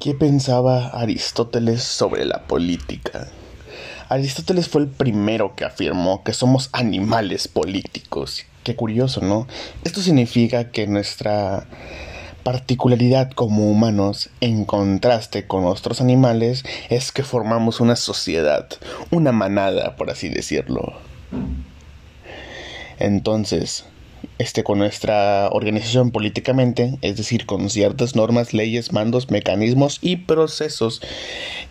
¿Qué pensaba Aristóteles sobre la política? Aristóteles fue el primero que afirmó que somos animales políticos. Qué curioso, ¿no? Esto significa que nuestra particularidad como humanos, en contraste con otros animales, es que formamos una sociedad, una manada, por así decirlo. Entonces, este, con nuestra organización políticamente, es decir, con ciertas normas, leyes, mandos, mecanismos y procesos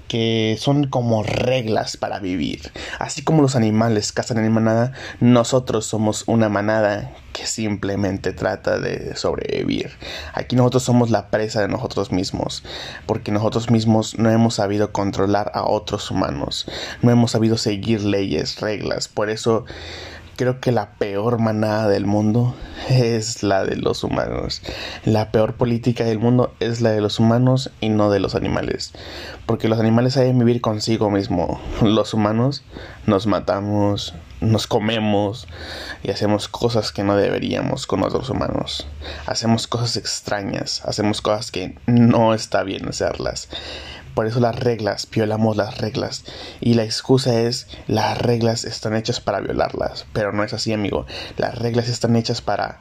que son como reglas para vivir. Así como los animales cazan en manada, nosotros somos una manada que simplemente trata de sobrevivir. Aquí nosotros somos la presa de nosotros mismos, porque nosotros mismos no hemos sabido controlar a otros humanos, no hemos sabido seguir leyes, reglas. Por eso Creo que la peor manada del mundo es la de los humanos. La peor política del mundo es la de los humanos y no de los animales. Porque los animales saben vivir consigo mismo. Los humanos nos matamos, nos comemos y hacemos cosas que no deberíamos con otros humanos. Hacemos cosas extrañas, hacemos cosas que no está bien hacerlas. Por eso las reglas, violamos las reglas. Y la excusa es, las reglas están hechas para violarlas. Pero no es así, amigo. Las reglas están hechas para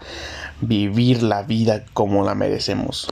vivir la vida como la merecemos.